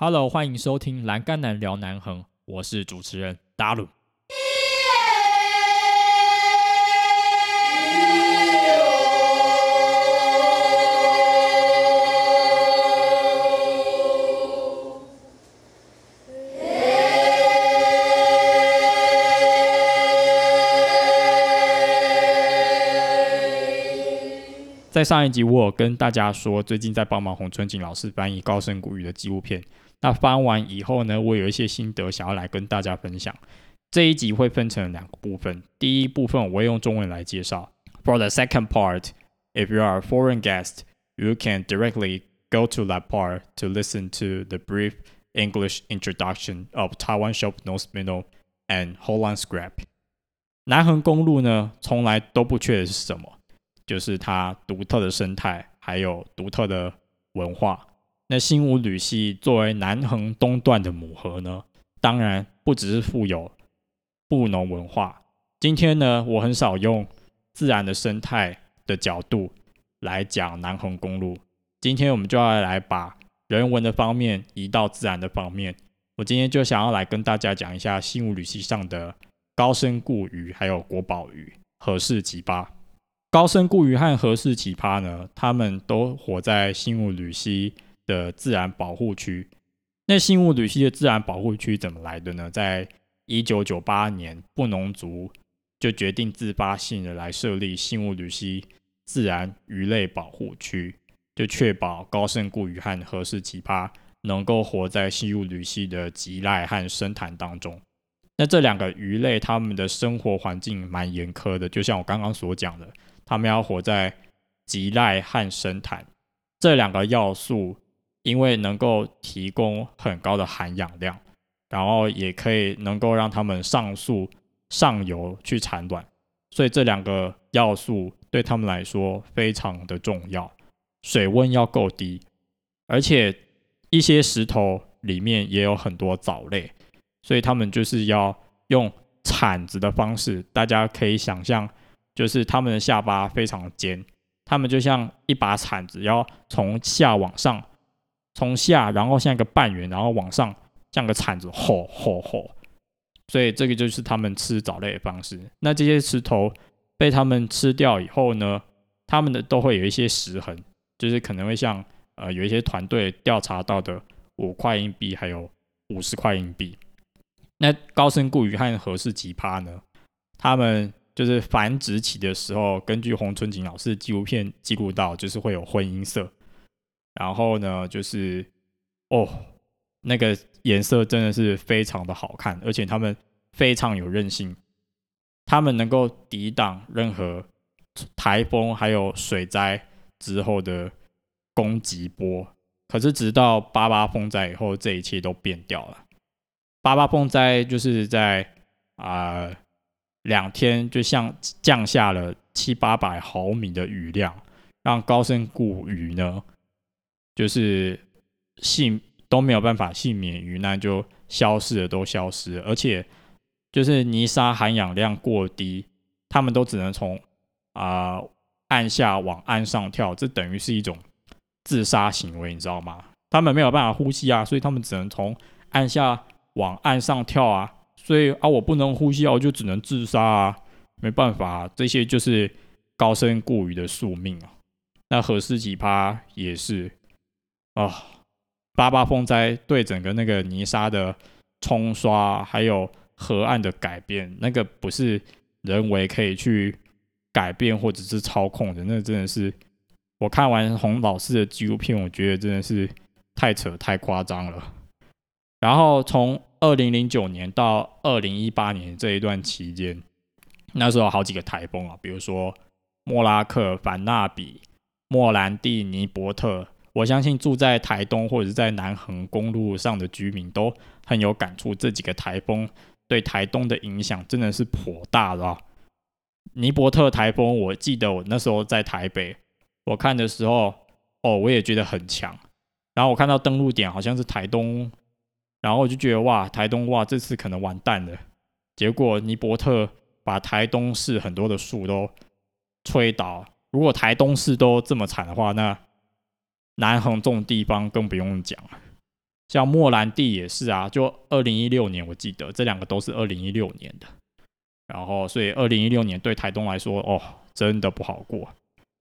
Hello，欢迎收听《栏杆男聊南横》，我是主持人达鲁。在上一集，我有跟大家说，最近在帮忙洪春景老师翻译高声古语的纪录片。那翻完以后呢，我有一些心得想要来跟大家分享。这一集会分成两个部分，第一部分我会用中文来介绍。For the second part, if you are a foreign guest, you can directly go to that part to listen to the brief English introduction of Taiwan Shop Nose Middle and Holland Scrap。南横公路呢，从来都不缺的是什么？就是它独特的生态，还有独特的文化。那新武吕溪作为南横东段的母河呢，当然不只是富有布农文化。今天呢，我很少用自然的生态的角度来讲南横公路。今天我们就要来把人文的方面移到自然的方面。我今天就想要来跟大家讲一下新武吕溪上的高深固鱼，还有国宝鱼和氏奇葩。高深固鱼和和氏奇葩呢，它们都活在新武吕溪的自然保护区。那新武吕溪的自然保护区怎么来的呢？在一九九八年，布农族就决定自发性的来设立新武吕溪自然鱼类保护区，就确保高深固鱼和和氏奇葩能够活在新武吕溪的吉濑和深潭当中。那这两个鱼类，它们的生活环境蛮严苛的，就像我刚刚所讲的。他们要活在极濑和深潭这两个要素，因为能够提供很高的含氧量，然后也可以能够让它们上溯上游去产卵，所以这两个要素对他们来说非常的重要。水温要够低，而且一些石头里面也有很多藻类，所以他们就是要用铲子的方式，大家可以想象。就是他们的下巴非常尖，他们就像一把铲子，要从下往上，从下然后像一个半圆，然后往上像个铲子，吼吼吼。所以这个就是他们吃藻类的方式。那这些石头被他们吃掉以后呢，他们的都会有一些石痕，就是可能会像呃有一些团队调查到的五块硬币还有五十块硬币。那高深固鱼和何氏奇葩呢？他们就是繁殖期的时候，根据洪春景老师的纪录片记录到，就是会有婚姻色。然后呢，就是哦，那个颜色真的是非常的好看，而且它们非常有韧性，它们能够抵挡任何台风还有水灾之后的攻击波。可是直到八八风灾以后，这一切都变掉了。八八风灾就是在啊。两天就像降下了七八百毫米的雨量，让高深固鱼呢，就是幸都没有办法幸免于难，就消失了，都消失。而且就是泥沙含氧量过低，他们都只能从啊岸下往岸上跳，这等于是一种自杀行为，你知道吗？他们没有办法呼吸啊，所以他们只能从岸下往岸上跳啊。所以啊，我不能呼吸啊，我就只能自杀啊，没办法，这些就是高深固于的宿命啊。那何氏奇葩也是啊，八八风灾对整个那个泥沙的冲刷，还有河岸的改变，那个不是人为可以去改变或者是操控的，那真的是我看完洪老师的纪录片，我觉得真的是太扯太夸张了。然后从二零零九年到二零一八年这一段期间，那时候好几个台风啊，比如说莫拉克、凡纳比、莫兰蒂、尼伯特。我相信住在台东或者是在南横公路上的居民都很有感触，这几个台风对台东的影响真的是颇大的。尼伯特台风，我记得我那时候在台北，我看的时候，哦，我也觉得很强。然后我看到登陆点好像是台东。然后我就觉得哇，台东哇，这次可能完蛋了。结果尼伯特把台东市很多的树都吹倒。如果台东市都这么惨的话，那南横这种地方更不用讲了。像莫兰蒂也是啊，就二零一六年我记得这两个都是二零一六年的，然后所以二零一六年对台东来说哦真的不好过。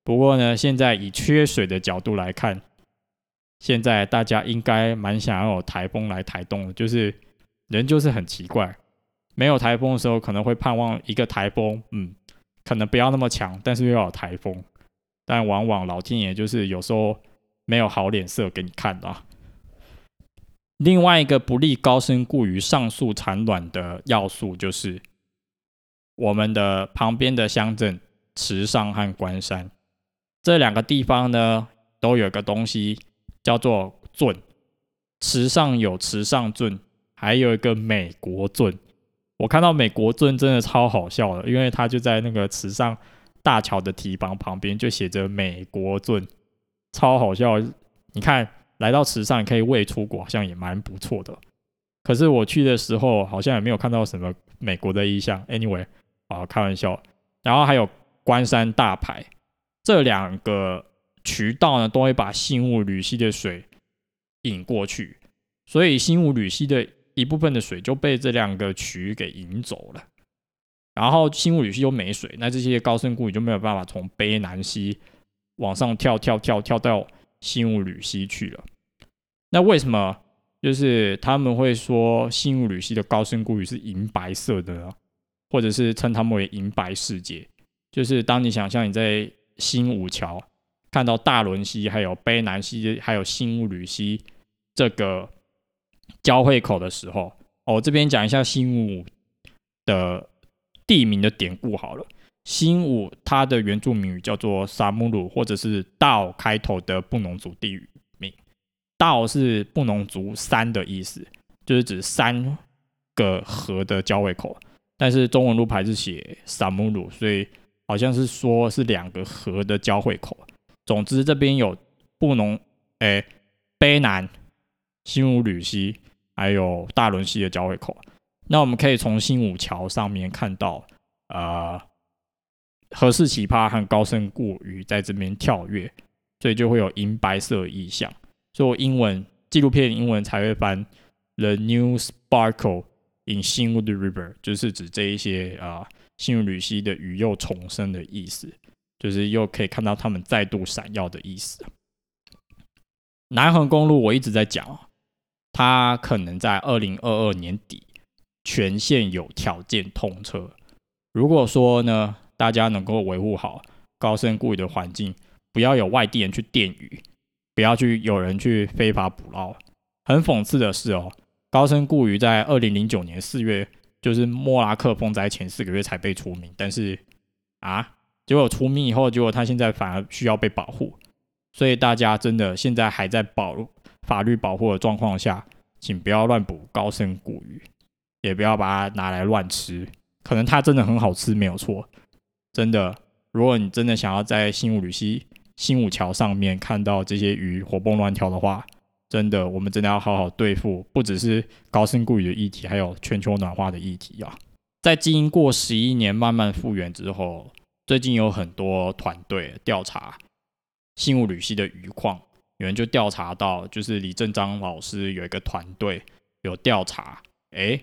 不过呢，现在以缺水的角度来看，现在大家应该蛮想要有台风来台东的，就是人就是很奇怪，没有台风的时候可能会盼望一个台风，嗯，可能不要那么强，但是又有台风，但往往老天爷就是有时候没有好脸色给你看啊。另外一个不利高深固于上述产卵的要素，就是我们的旁边的乡镇池上和关山这两个地方呢，都有个东西叫做圳。池上有池上圳，还有一个美国圳。我看到美国圳真的超好笑的，因为它就在那个池上大桥的堤防旁边，就写着美国圳，超好笑。你看。来到池上可以未出国，好像也蛮不错的。可是我去的时候，好像也没有看到什么美国的意象。Anyway，啊，开玩笑。然后还有关山大排这两个渠道呢，都会把新雾吕溪的水引过去，所以新雾吕溪的一部分的水就被这两个渠给引走了。然后新雾吕溪又没水，那这些高深固语就没有办法从卑南溪往上跳跳跳跳到。新物铝锡去了，那为什么就是他们会说新物铝锡的高深固语是银白色的呢？或者是称他们为银白世界？就是当你想象你在新武桥看到大轮溪、还有卑南溪、还有新物铝溪这个交汇口的时候，哦，这边讲一下新武的地名的典故好了。新武，它的原住民语叫做萨姆鲁，或者是道开头的布农族地域名。道是布农族山的意思，就是指三个河的交汇口。但是中文路牌是写萨姆鲁，所以好像是说是两个河的交汇口。总之，这边有布农，诶，卑南、新武吕溪，还有大轮溪的交汇口。那我们可以从新武桥上面看到，呃。何氏奇葩和高深固鱼在这边跳跃，所以就会有银白色意象。所以英文纪录片英文才会翻 The New Sparkle in Xinwu River，就是指这一些啊新武吕溪的鱼又重生的意思，就是又可以看到他们再度闪耀的意思。南横公路我一直在讲，它可能在二零二二年底全线有条件通车。如果说呢？大家能够维护好高深固语的环境，不要有外地人去电鱼，不要去有人去非法捕捞。很讽刺的是哦，高深固语在二零零九年四月，就是莫拉克风灾前四个月才被除名，但是啊，结果除名以后，结果他现在反而需要被保护。所以大家真的现在还在保法律保护的状况下，请不要乱捕高深固语，也不要把它拿来乱吃，可能它真的很好吃，没有错。真的，如果你真的想要在新武吕溪、新武桥上面看到这些鱼活蹦乱跳的话，真的，我们真的要好好对付，不只是高深固鱼的议题，还有全球暖化的议题啊。在经过十一年慢慢复原之后，最近有很多团队调查新武吕溪的余况，有人就调查到，就是李正章老师有一个团队有调查，哎，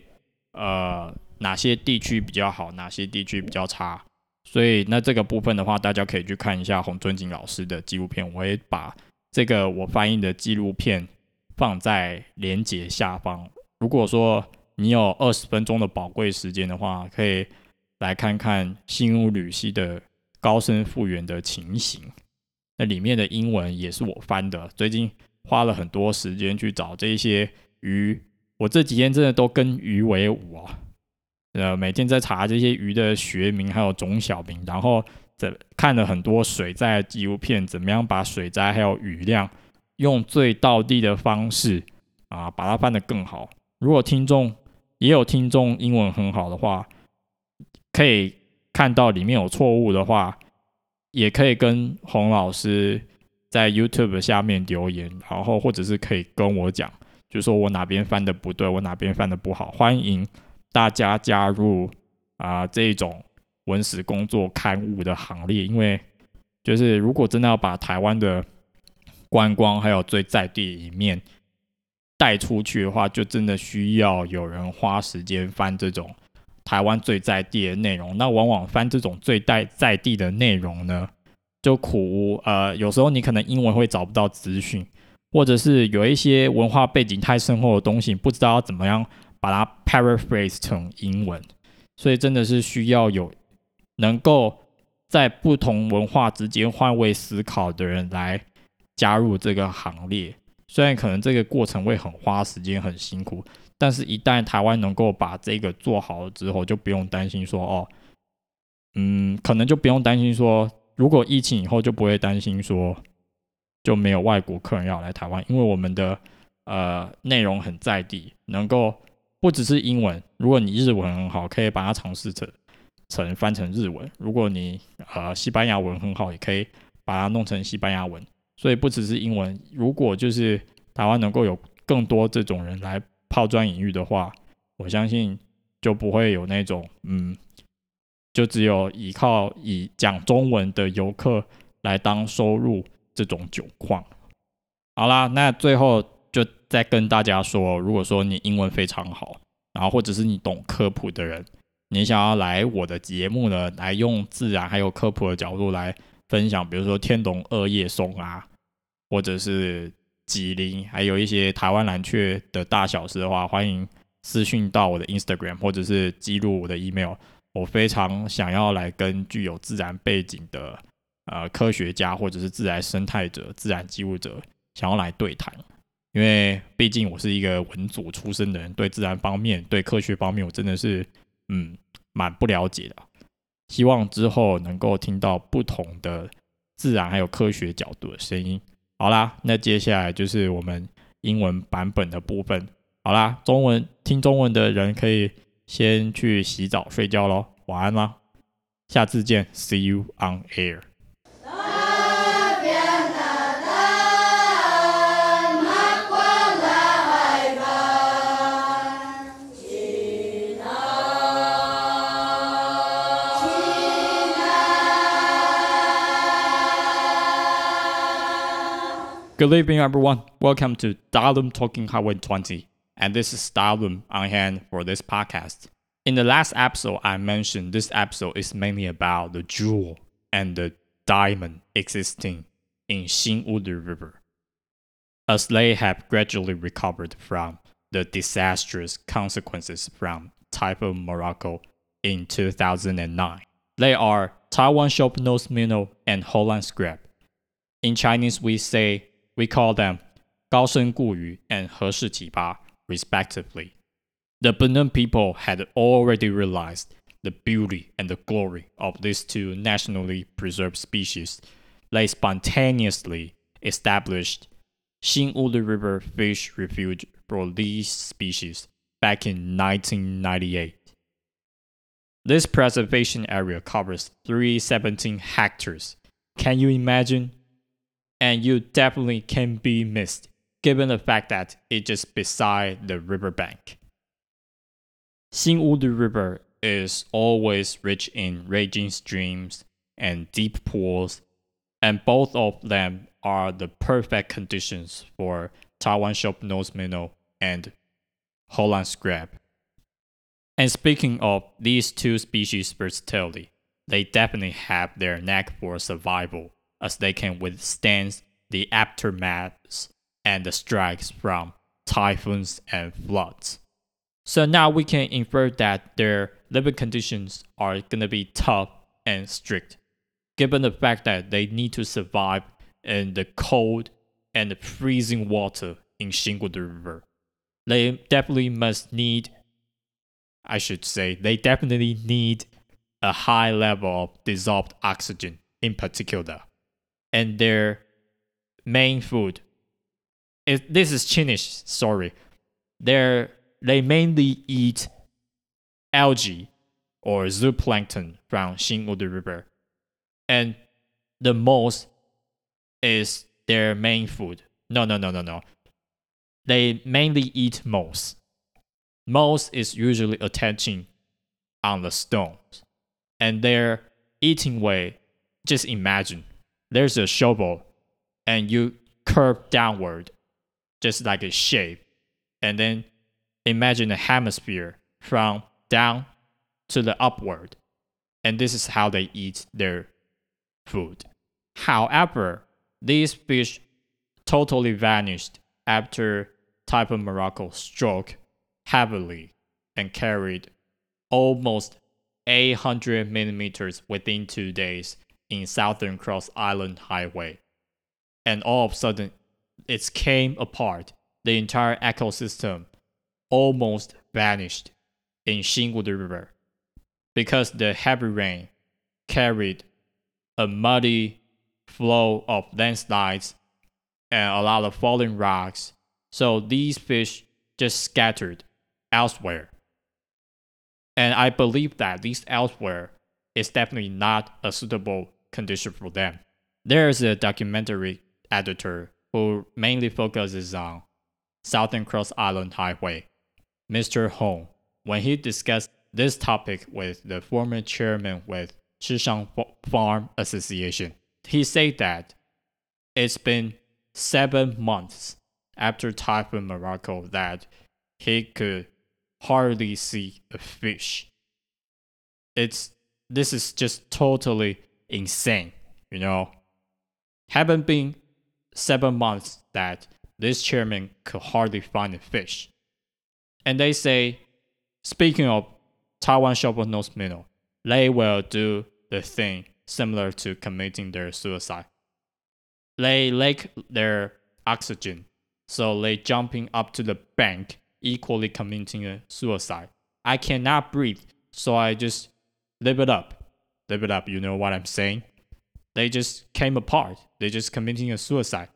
呃，哪些地区比较好，哪些地区比较差。所以，那这个部分的话，大家可以去看一下洪尊景老师的纪录片。我会把这个我翻译的纪录片放在连接下方。如果说你有二十分钟的宝贵时间的话，可以来看看新屋吕西的高深复原的情形。那里面的英文也是我翻的。最近花了很多时间去找这些鱼，我这几天真的都跟鱼为伍啊。呃，每天在查这些鱼的学名还有种小名，然后这看了很多水灾纪录片，怎么样把水灾还有雨量用最道地的方式啊，把它翻得更好。如果听众也有听众英文很好的话，可以看到里面有错误的话，也可以跟洪老师在 YouTube 下面留言，然后或者是可以跟我讲，就说我哪边翻的不对，我哪边翻的不好，欢迎。大家加入啊这种文史工作刊物的行列，因为就是如果真的要把台湾的观光还有最在地一面带出去的话，就真的需要有人花时间翻这种台湾最在地的内容。那往往翻这种最在在地的内容呢，就苦呃，有时候你可能英文会找不到资讯，或者是有一些文化背景太深厚的东西，不知道要怎么样把它 paraphrase 成英文。所以真的是需要有能够在不同文化之间换位思考的人来加入这个行列。虽然可能这个过程会很花时间、很辛苦，但是一旦台湾能够把这个做好了之后，就不用担心说哦，嗯，可能就不用担心说，如果疫情以后就不会担心说就没有外国客人要来台湾，因为我们的呃内容很在地，能够不只是英文，如果你日文很好，可以把它尝试成成翻成日文；如果你呃西班牙文很好，也可以把它弄成西班牙文。所以不只是英文，如果就是台湾能够有更多这种人来抛砖引玉的话，我相信就不会有那种嗯，就只有依靠以讲中文的游客来当收入这种窘况。好啦，那最后就再跟大家说，如果说你英文非常好，然后或者是你懂科普的人，你想要来我的节目呢，来用自然还有科普的角度来。分享，比如说天龙二叶松啊，或者是吉林，还有一些台湾蓝雀的大小事的话，欢迎私讯到我的 Instagram，或者是记录我的 email。我非常想要来跟具有自然背景的呃科学家，或者是自然生态者、自然记录者，想要来对谈。因为毕竟我是一个文组出身的人，对自然方面、对科学方面，我真的是嗯蛮不了解的。希望之后能够听到不同的自然还有科学角度的声音。好啦，那接下来就是我们英文版本的部分。好啦，中文听中文的人可以先去洗澡睡觉喽，晚安啦，下次见，See you on air。Good evening, everyone. Welcome to Dalum Talking Highway 20, and this is Dalum on hand for this podcast. In the last episode, I mentioned this episode is mainly about the jewel and the diamond existing in Xin'uli River, as they have gradually recovered from the disastrous consequences from Typhoon Morocco in 2009. They are Taiwan Shop Nose Minnow and Holland Scrap. In Chinese, we say we call them Gao Gaosen Guyu and Heshi Jiba, respectively. The Benin people had already realized the beauty and the glory of these two nationally preserved species. They spontaneously established Xinwudu River Fish Refuge for these species back in 1998. This preservation area covers 317 hectares. Can you imagine and you definitely can be missed given the fact that it's just beside the riverbank. Xin'uli River is always rich in raging streams and deep pools, and both of them are the perfect conditions for Taiwan shop nose minnow and Holland scrap. And speaking of these two species versatility, they definitely have their knack for survival as they can withstand the aftermaths and the strikes from typhoons and floods. So now we can infer that their living conditions are going to be tough and strict, given the fact that they need to survive in the cold and the freezing water in Xin'uli River. They definitely must need, I should say, they definitely need a high level of dissolved oxygen in particular and their main food. It, this is Chinese, sorry. They're, they mainly eat algae or zooplankton from Xin'uli River. And the most is their main food. No, no, no, no, no. They mainly eat moss. Moss is usually attaching on the stones. And their eating way, just imagine there's a shovel and you curve downward, just like a shape, and then imagine a hemisphere from down to the upward. And this is how they eat their food. However, these fish totally vanished after Typhoon Morocco struck heavily and carried almost 800 millimeters within two days in Southern Cross Island Highway. And all of a sudden, it came apart. The entire ecosystem almost vanished in Xingwu River because the heavy rain carried a muddy flow of landslides and a lot of falling rocks. So these fish just scattered elsewhere. And I believe that this elsewhere is definitely not a suitable condition for them. There is a documentary editor who mainly focuses on Southern Cross Island Highway, Mr. Hong, when he discussed this topic with the former chairman with Shishang Farm Association. He said that it's been seven months after Typhoon Morocco that he could hardly see a fish. It's this is just totally insane, you know. Haven't been seven months that this chairman could hardly find a fish. And they say, speaking of Taiwan shovel nose minnow, they will do the thing similar to committing their suicide. They lack their oxygen, so they jumping up to the bank, equally committing a suicide. I cannot breathe, so I just live it up. Up, you know what I'm saying? They just came apart. They just committing a suicide.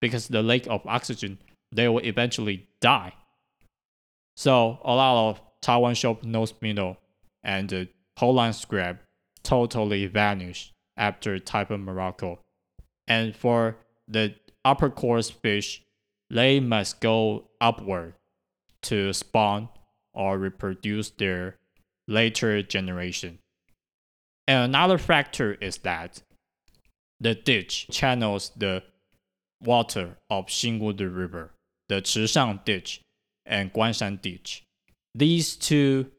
Because the lack of oxygen, they will eventually die. So a lot of Taiwan shovel nose minnow and the Holland crab totally vanished after Typhoon Morocco. And for the upper course fish, they must go upward to spawn or reproduce their later generation. And another factor is that the ditch channels the water of Xingwu River, the Chishang Ditch and Guanshan Ditch. These two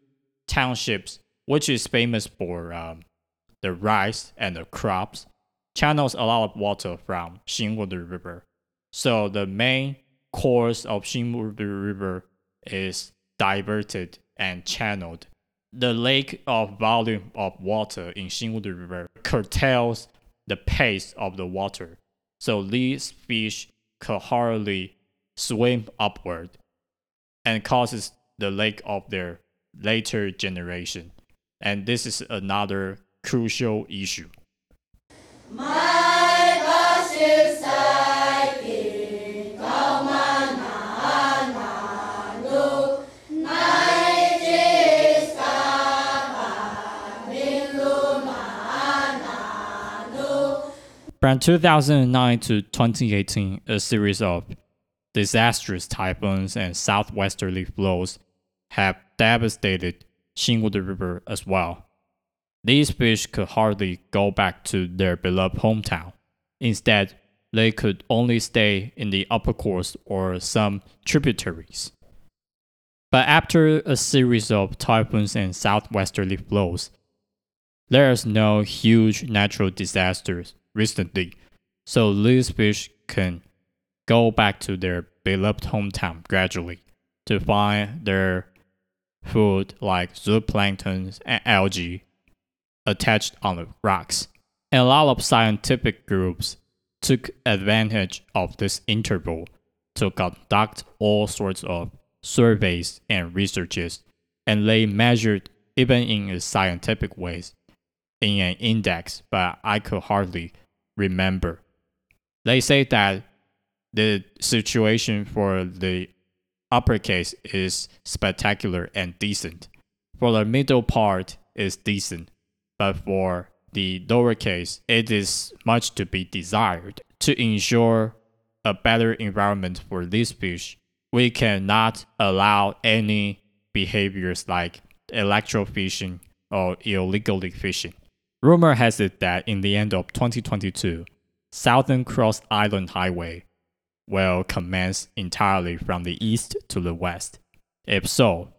townships, which is famous for um, the rice and the crops, channels a lot of water from Xingwu River. So the main course of Xingwu River is diverted and channeled. The lake of volume of water in Xingwu River curtails the pace of the water, so these fish could hardly swim upward and causes the lake of their later generation. And this is another crucial issue. From 2009 to 2018, a series of disastrous typhoons and southwesterly flows have devastated Xingwu River as well. These fish could hardly go back to their beloved hometown. Instead, they could only stay in the upper course or some tributaries. But after a series of typhoons and southwesterly flows, there is no huge natural disasters recently, so these fish can go back to their beloved hometown gradually to find their food like zooplankton and algae attached on the rocks. And a lot of scientific groups took advantage of this interval to conduct all sorts of surveys and researches, and they measured even in scientific ways in an index, but I could hardly remember. They say that the situation for the uppercase is spectacular and decent. For the middle part is decent, but for the lowercase, it is much to be desired. To ensure a better environment for these fish, we cannot allow any behaviors like electrofishing or illegally fishing. Rumor has it that in the end of 2022, Southern Cross Island Highway will commence entirely from the east to the west. If so,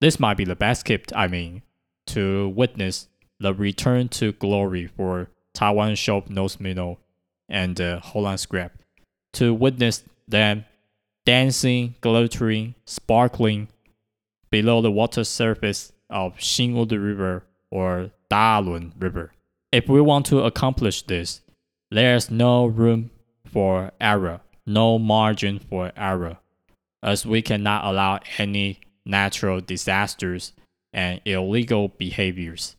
this might be the best kept, I mean, to witness the return to glory for Taiwan Shop Nose Minnow and uh, Holland Scrap, to witness them dancing, glittering, sparkling below the water surface of Xingwu River or Dalun River. If we want to accomplish this, there's no room for error, no margin for error, as we cannot allow any natural disasters and illegal behaviors,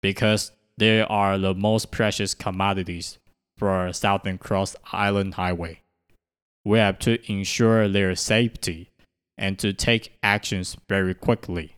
because they are the most precious commodities for Southern Cross Island Highway. We have to ensure their safety and to take actions very quickly.